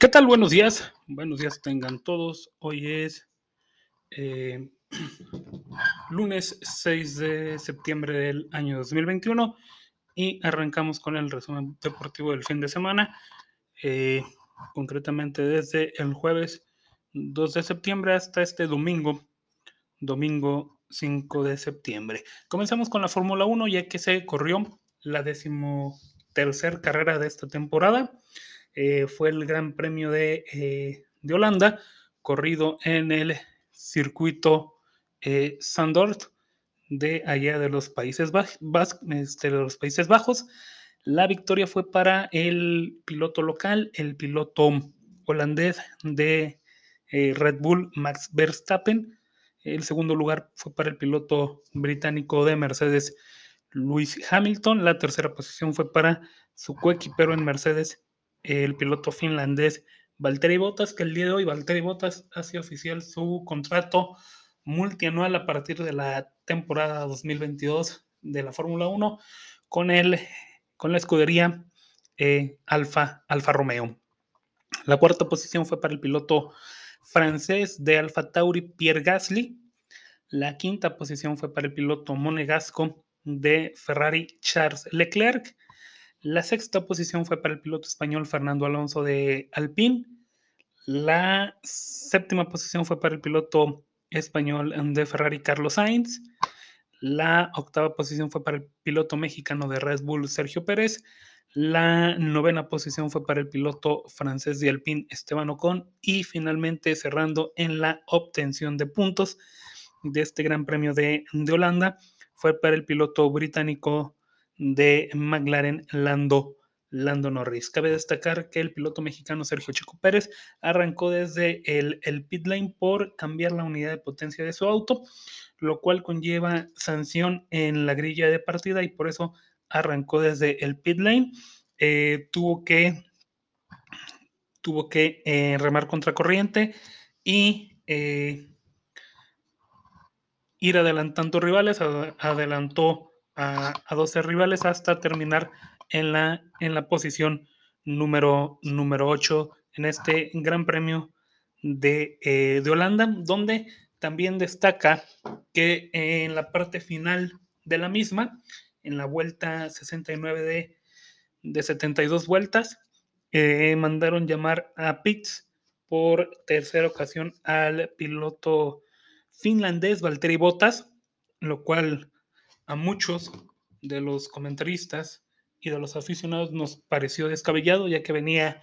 ¿Qué tal? Buenos días. Buenos días tengan todos. Hoy es eh, lunes 6 de septiembre del año 2021 y arrancamos con el resumen deportivo del fin de semana. Eh, concretamente desde el jueves 2 de septiembre hasta este domingo, domingo 5 de septiembre. Comenzamos con la Fórmula 1 ya que se corrió la decimotercer carrera de esta temporada. Eh, fue el Gran Premio de, eh, de, Holanda, corrido en el circuito eh, Sandort de allá de los Países, este, de los Países Bajos. La victoria fue para el piloto local, el piloto holandés de Red Bull, Max Verstappen. El segundo lugar fue para el piloto británico de Mercedes, Lewis Hamilton. La tercera posición fue para su coequipero en Mercedes, el piloto finlandés Valtteri Bottas, que el día de hoy Valtteri Bottas hace oficial su contrato multianual a partir de la temporada 2022 de la Fórmula 1 con, el, con la escudería eh, Alfa, Alfa Romeo. La cuarta posición fue para el piloto francés de Alfa Tauri, Pierre Gasly. La quinta posición fue para el piloto monegasco de Ferrari, Charles Leclerc. La sexta posición fue para el piloto español Fernando Alonso de Alpine. La séptima posición fue para el piloto español de Ferrari Carlos Sainz. La octava posición fue para el piloto mexicano de Red Bull Sergio Pérez. La novena posición fue para el piloto francés de Alpine Esteban Ocon. Y finalmente cerrando en la obtención de puntos de este Gran Premio de, de Holanda fue para el piloto británico de McLaren Lando, Lando Norris. Cabe destacar que el piloto mexicano Sergio Chico Pérez arrancó desde el, el pit lane por cambiar la unidad de potencia de su auto, lo cual conlleva sanción en la grilla de partida y por eso arrancó desde el pit lane. Eh, tuvo que, tuvo que eh, remar contracorriente y eh, ir adelantando rivales, adelantó a, 12 rivales hasta terminar en la, en la posición número, número 8 en este Gran Premio de, eh, de, Holanda, donde también destaca que en la parte final de la misma, en la vuelta 69 de, de 72 vueltas, eh, mandaron llamar a Pitts por tercera ocasión al piloto finlandés Valtteri Bottas, lo cual a muchos de los comentaristas y de los aficionados nos pareció descabellado, ya que venía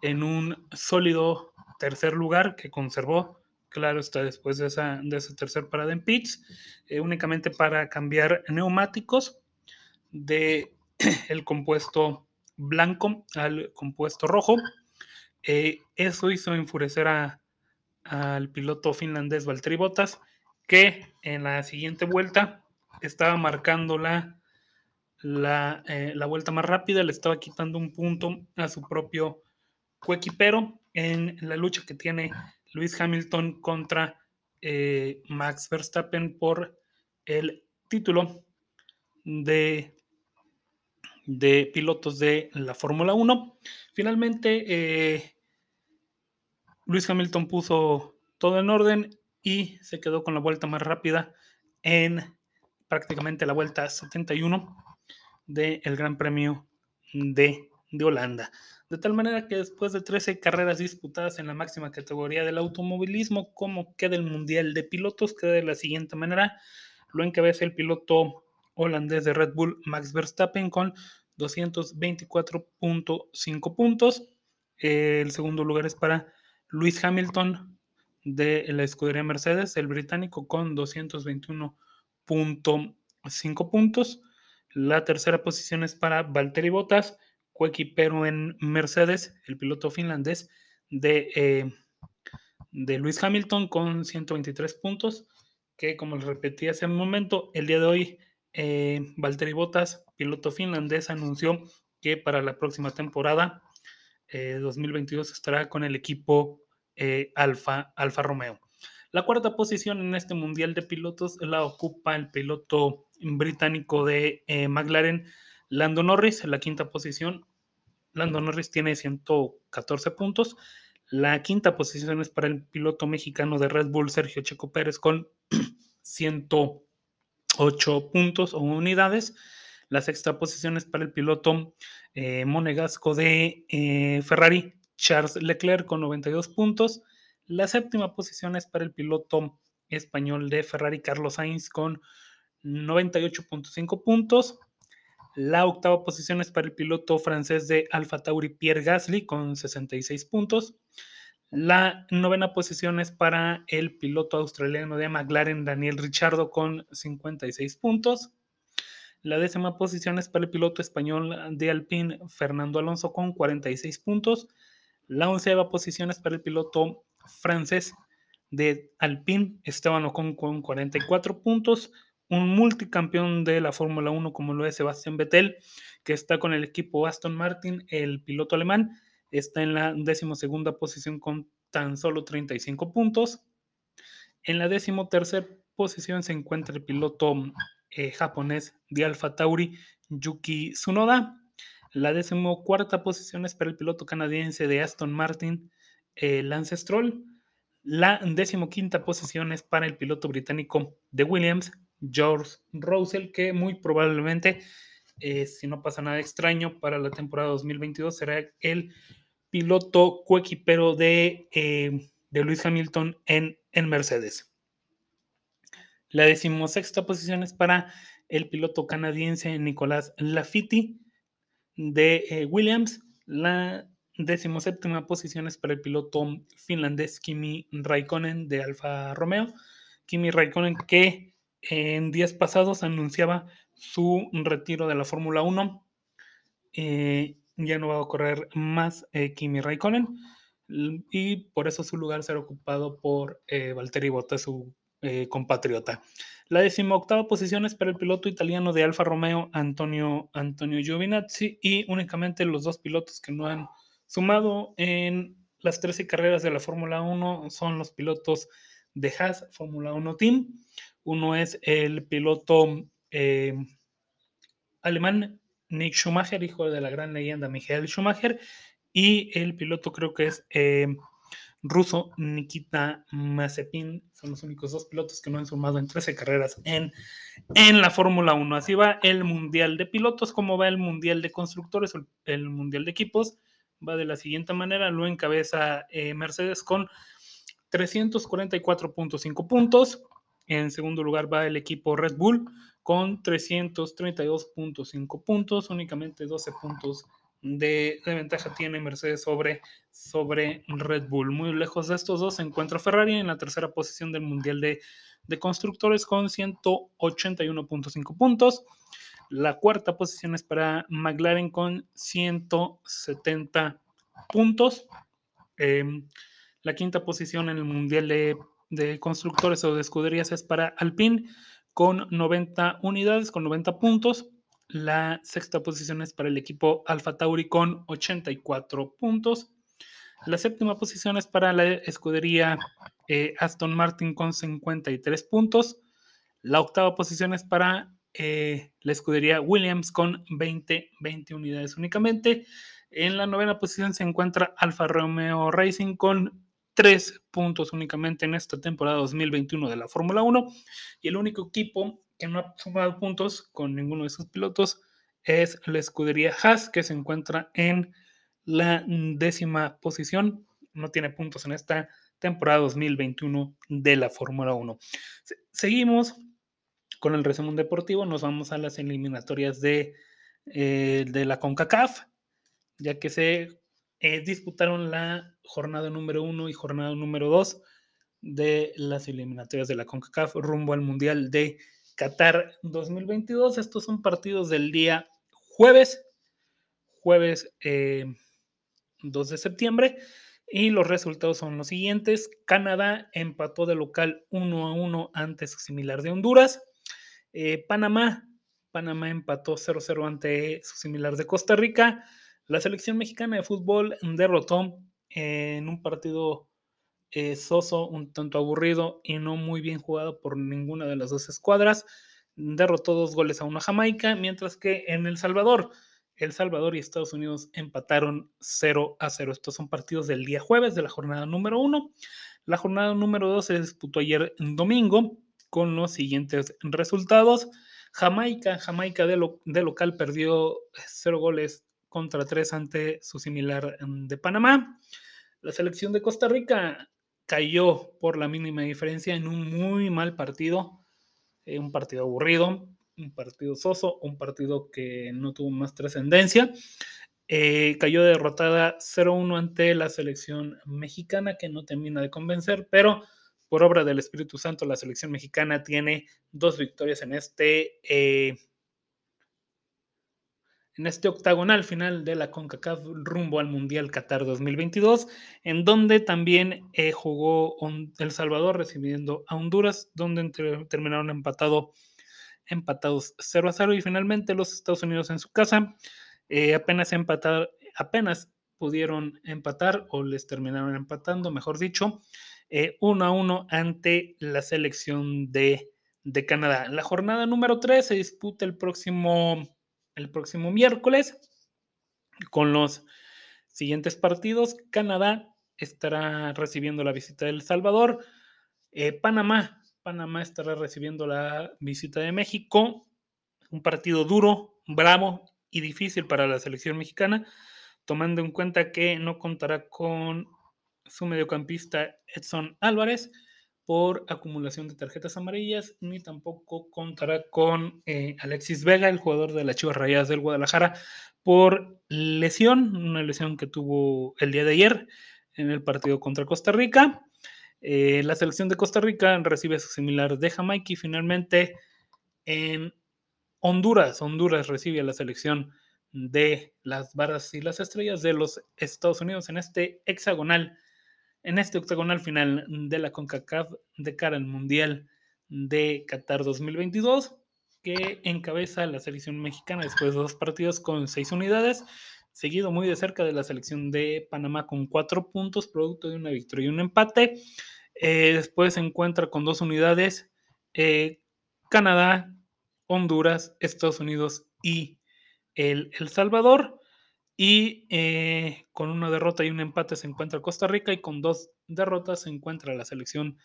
en un sólido tercer lugar que conservó, claro está, después de esa, de tercer parada en pits, eh, únicamente para cambiar neumáticos de el compuesto blanco al compuesto rojo. Eh, eso hizo enfurecer al piloto finlandés Valtteri Bottas, que en la siguiente vuelta estaba marcando la, eh, la, vuelta más rápida, le estaba quitando un punto a su propio coequipero en la lucha que tiene Luis Hamilton contra eh, Max Verstappen por el título de, de pilotos de la Fórmula 1. Finalmente, eh, Luis Hamilton puso todo en orden y se quedó con la vuelta más rápida en prácticamente la vuelta 71 del Gran Premio de, de Holanda. De tal manera que después de 13 carreras disputadas en la máxima categoría del automovilismo, como queda el Mundial de Pilotos, queda de la siguiente manera. Lo encabeza el piloto holandés de Red Bull, Max Verstappen, con 224.5 puntos. El segundo lugar es para Luis Hamilton de la escudería Mercedes, el británico, con 221 5 puntos. La tercera posición es para Valtteri Bottas, coequipero en Mercedes, el piloto finlandés de, eh, de Luis Hamilton con 123 puntos, que como les repetí hace un momento, el día de hoy eh, Valtteri Bottas, piloto finlandés, anunció que para la próxima temporada 2022 eh, estará con el equipo Alfa, Alfa Romeo. La cuarta posición en este Mundial de Pilotos la ocupa el piloto británico de eh, McLaren, Lando Norris. La quinta posición Lando Norris tiene 114 puntos. La quinta posición es para el piloto mexicano de Red Bull, Sergio Checo Pérez, con 108 puntos o unidades. La sexta posición es para el piloto eh, monegasco de eh, Ferrari, Charles Leclerc, con 92 puntos. La séptima posición es para el piloto español de Ferrari, Carlos Sainz, con 98.5 puntos. La octava posición es para el piloto francés de Alfa Tauri, Pierre Gasly, con 66 puntos. La novena posición es para el piloto australiano de McLaren, Daniel Richardo, con 56 puntos. La décima posición es para el piloto español de Alpine, Fernando Alonso, con 46 puntos. La onceava posición es para el piloto francés de Alpine, Esteban Ocon, con 44 puntos. Un multicampeón de la Fórmula 1 como lo es Sebastián Vettel, que está con el equipo Aston Martin, el piloto alemán, está en la decimosegunda posición con tan solo 35 puntos. En la decimotercera posición se encuentra el piloto eh, japonés de Alfa Tauri, Yuki Tsunoda. La decimocuarta posición es para el piloto canadiense de Aston Martin, eh, Lance Stroll. La decimoquinta posición es para el piloto británico de Williams, George Russell, que muy probablemente, eh, si no pasa nada extraño, para la temporada 2022 será el piloto coequipero de, de Lewis Hamilton en, en Mercedes. La decimosexta posición es para el piloto canadiense Nicolás Lafitti de eh, Williams. La decimoséptima posición es para el piloto finlandés Kimi Raikkonen de Alfa Romeo. Kimi Raikkonen que en días pasados anunciaba su retiro de la Fórmula 1. Eh, ya no va a correr más eh, Kimi Raikkonen y por eso su lugar será ocupado por Valtteri Bottas, su eh, compatriota. La decimoctava posición es para el piloto italiano de Alfa Romeo, Antonio, Antonio Giovinazzi, y únicamente los dos pilotos que no han sumado en las 13 carreras de la Fórmula 1 son los pilotos de Haas Fórmula 1 Team. Uno es el piloto eh, alemán Nick Schumacher, hijo de la gran leyenda Michael Schumacher, y el piloto creo que es eh, ruso Nikita Mazepin. Son los únicos dos pilotos que no han sumado en 13 carreras en, en la Fórmula 1. Así va el Mundial de Pilotos, como va el Mundial de Constructores, el Mundial de Equipos. Va de la siguiente manera, lo encabeza eh, Mercedes con 344.5 puntos. En segundo lugar va el equipo Red Bull con 332.5 puntos, únicamente 12 puntos de, ventaja tiene Mercedes sobre, sobre Red Bull. Muy lejos de estos dos se encuentra Ferrari en la tercera posición del Mundial de, Constructores con 181.5 puntos. La cuarta posición es para McLaren con 170 puntos. Em, la quinta posición en el Mundial de, de, Constructores o de Escuderías es para Alpine con 90 unidades, con 90 puntos. La sexta posición es para el equipo Alfa Tauri con 84 puntos. La séptima posición es para la escudería eh, Aston Martin con 53 puntos. La octava posición es para eh, la escudería Williams con 20, 20 unidades únicamente. En la novena posición se encuentra Alfa Romeo Racing con 3 puntos únicamente en esta temporada 2021 de la Fórmula 1. Y el único equipo que no ha sumado puntos con ninguno de sus pilotos es la escudería Haas, que se encuentra en la décima posición. No tiene puntos en esta temporada 2021 de la Fórmula 1. Seguimos con el resumen deportivo. Nos vamos a las eliminatorias de, eh, de la CONCACAF, ya que se eh, disputaron la jornada número 1 y jornada número 2 de las eliminatorias de la CONCACAF rumbo al Mundial de Qatar 2022. Estos son partidos del día jueves, jueves 2 eh, de septiembre. Y los resultados son los siguientes. Canadá empató de local 1 a 1 ante similar de Honduras. Eh, Panamá, Panamá empató 0-0 ante su similar de Costa Rica. La selección mexicana de fútbol derrotó en un partido eh, soso, un tanto aburrido y no muy bien jugado por ninguna de las dos escuadras. Derrotó dos goles a una Jamaica, mientras que en El Salvador El Salvador y Estados Unidos empataron 0 a 0. Estos son partidos del día jueves de la jornada número 1. La jornada número 2 se disputó ayer domingo con los siguientes resultados. Jamaica, Jamaica de, de local perdió 0 goles contra 3 ante su similar de Panamá. La selección de Costa Rica cayó por la mínima diferencia en un muy mal partido, eh, un partido aburrido, un partido soso, un partido que no tuvo más trascendencia. Eh, cayó derrotada 0-1 ante la selección mexicana, que no termina de convencer, pero por obra del Espíritu Santo, la selección mexicana tiene dos victorias en este, eh, en este octagonal final de la CONCACAF rumbo al Mundial Qatar 2022, en donde también eh, jugó El Salvador recibiendo a Honduras, donde terminaron empatado empatados 0 a 0 y finalmente los Estados Unidos en su casa eh, apenas empatar, apenas pudieron empatar o les terminaron empatando, mejor dicho, 1 eh, a 1 ante la selección de, de, Canadá. La jornada número 3 se disputa el próximo, el próximo miércoles con los siguientes partidos. Canadá estará recibiendo la visita de El Salvador. Eh, Panamá Panamá estará recibiendo la visita de México. Un partido duro, bravo y difícil para la selección mexicana, tomando en cuenta que no contará con su mediocampista Edson Álvarez por acumulación de tarjetas amarillas, ni tampoco contará con eh, Alexis Vega, el jugador de las Chivas Rayadas del Guadalajara, por lesión, una lesión que tuvo el día de ayer en el partido contra Costa Rica. Eh, la selección de Costa Rica recibe su similar de Jamaica y finalmente en Honduras, Honduras recibe a la selección de las barras y las estrellas de los Estados Unidos en este hexagonal, en este octagonal final de la CONCACAF de cara al Mundial de Qatar 2022, que encabeza la selección mexicana después de dos partidos con seis unidades, seguido muy de cerca de la selección de Panamá con cuatro puntos, producto de una victoria y un empate. Eh, después se encuentra con dos unidades, eh, Canadá, Honduras, Estados Unidos y El, el Salvador. Y eh, con una derrota y un empate se encuentra Costa Rica y con dos derrotas se encuentra la selección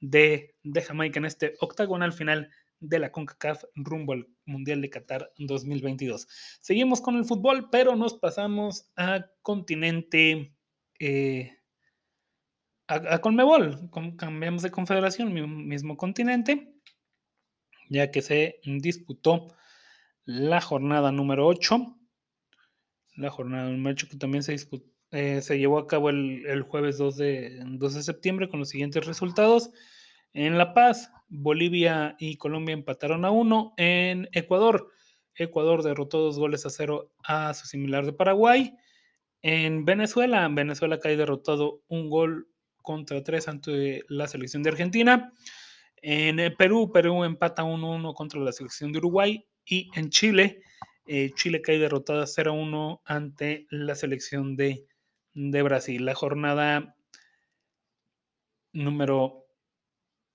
de, Jamaica en este octagonal final de la CONCACAF rumbo al Mundial de Qatar 2022. Seguimos con el fútbol, pero nos pasamos a continente a, Conmebol, cambiamos de confederación, mismo continente, ya que se disputó la jornada número 8. La jornada número 8 que también se, eh, se llevó a cabo el, jueves 2 de, 2 de septiembre con los siguientes resultados. En La Paz, Bolivia y Colombia empataron a 1. En Ecuador, Ecuador derrotó dos goles a cero a su similar de Paraguay. En Venezuela, Venezuela cae derrotado un gol contra 3 ante la selección de Argentina. En Perú, Perú empata 1-1 contra la selección de Uruguay. Y en Chile, eh, Chile cae derrotada 0-1 ante la selección de, de, Brasil. La jornada número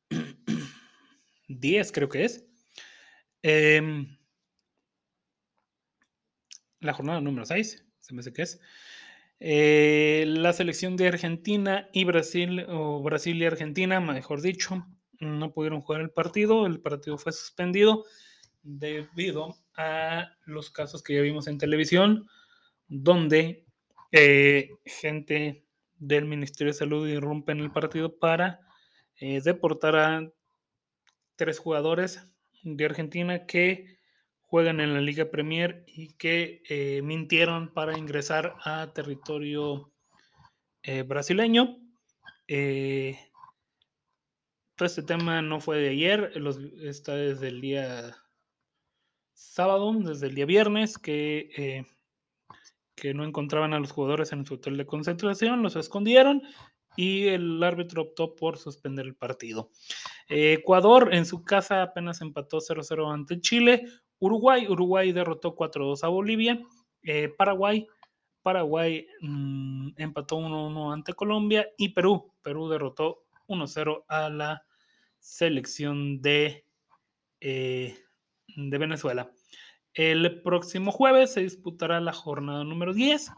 10 creo que es. Em, la jornada número 6, se me hace que es. Eh, la selección de Argentina y Brasil, o Brasil y Argentina, mejor dicho, no pudieron jugar el partido. El partido fue suspendido debido a los casos que ya vimos en televisión, donde eh, gente del Ministerio de Salud irrumpe en el partido para eh, deportar a tres jugadores de Argentina que juegan en la Liga Premier y que eh, mintieron para ingresar a territorio brasileño. Todo este tema no fue de ayer, está desde el día sábado, desde el día viernes, que, que no encontraban a los jugadores en su hotel de concentración, los escondieron y el árbitro optó por suspender el partido. Ecuador en su casa apenas empató 0-0 ante Chile, Uruguay, Uruguay derrotó 4-2 a Bolivia. Eh, Paraguay, Paraguay mm, empató 1-1 ante Colombia. Y Perú, Perú derrotó 1-0 a la selección de, eh, de Venezuela. El próximo jueves se disputará la jornada número 10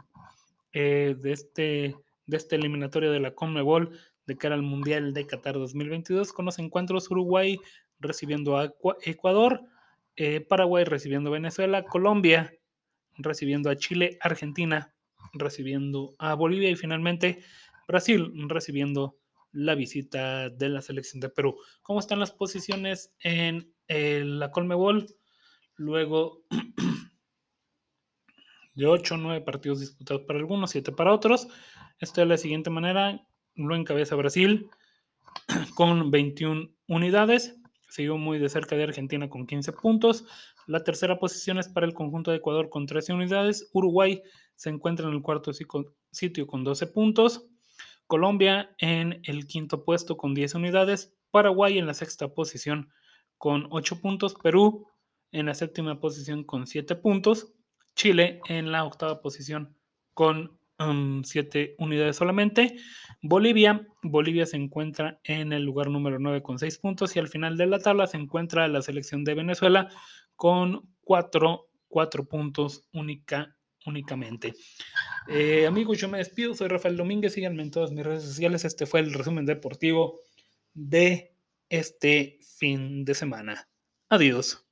eh, de, este, de este eliminatorio de la Conmebol de cara al Mundial de Qatar 2022 con los encuentros Uruguay recibiendo a Ecuador, eh, Paraguay recibiendo a Venezuela, Colombia recibiendo a Chile, Argentina recibiendo a Bolivia y finalmente Brasil recibiendo la visita de la selección de Perú. ¿Cómo están las posiciones en eh, la Colmebol? Luego de 8 o 9 partidos disputados para algunos, 7 para otros. Esto de la siguiente manera. Lo encabeza Brasil con 21 unidades. Siguió muy de cerca de Argentina con 15 puntos. La tercera posición es para el conjunto de Ecuador con 13 unidades. Uruguay se encuentra en el cuarto sitio con 12 puntos. Colombia en el quinto puesto con 10 unidades. Paraguay en la sexta posición con 8 puntos. Perú en la séptima posición con 7 puntos. Chile en la octava posición con 7 um, unidades solamente. Bolivia, Bolivia se encuentra en el lugar número 9 con 6 puntos y al final de la tabla se encuentra la selección de Venezuela con 4, puntos única, únicamente. Eh, amigos, yo me despido, soy Rafael Domínguez, síganme en todas mis redes sociales. Este fue el resumen deportivo de este fin de semana. Adiós.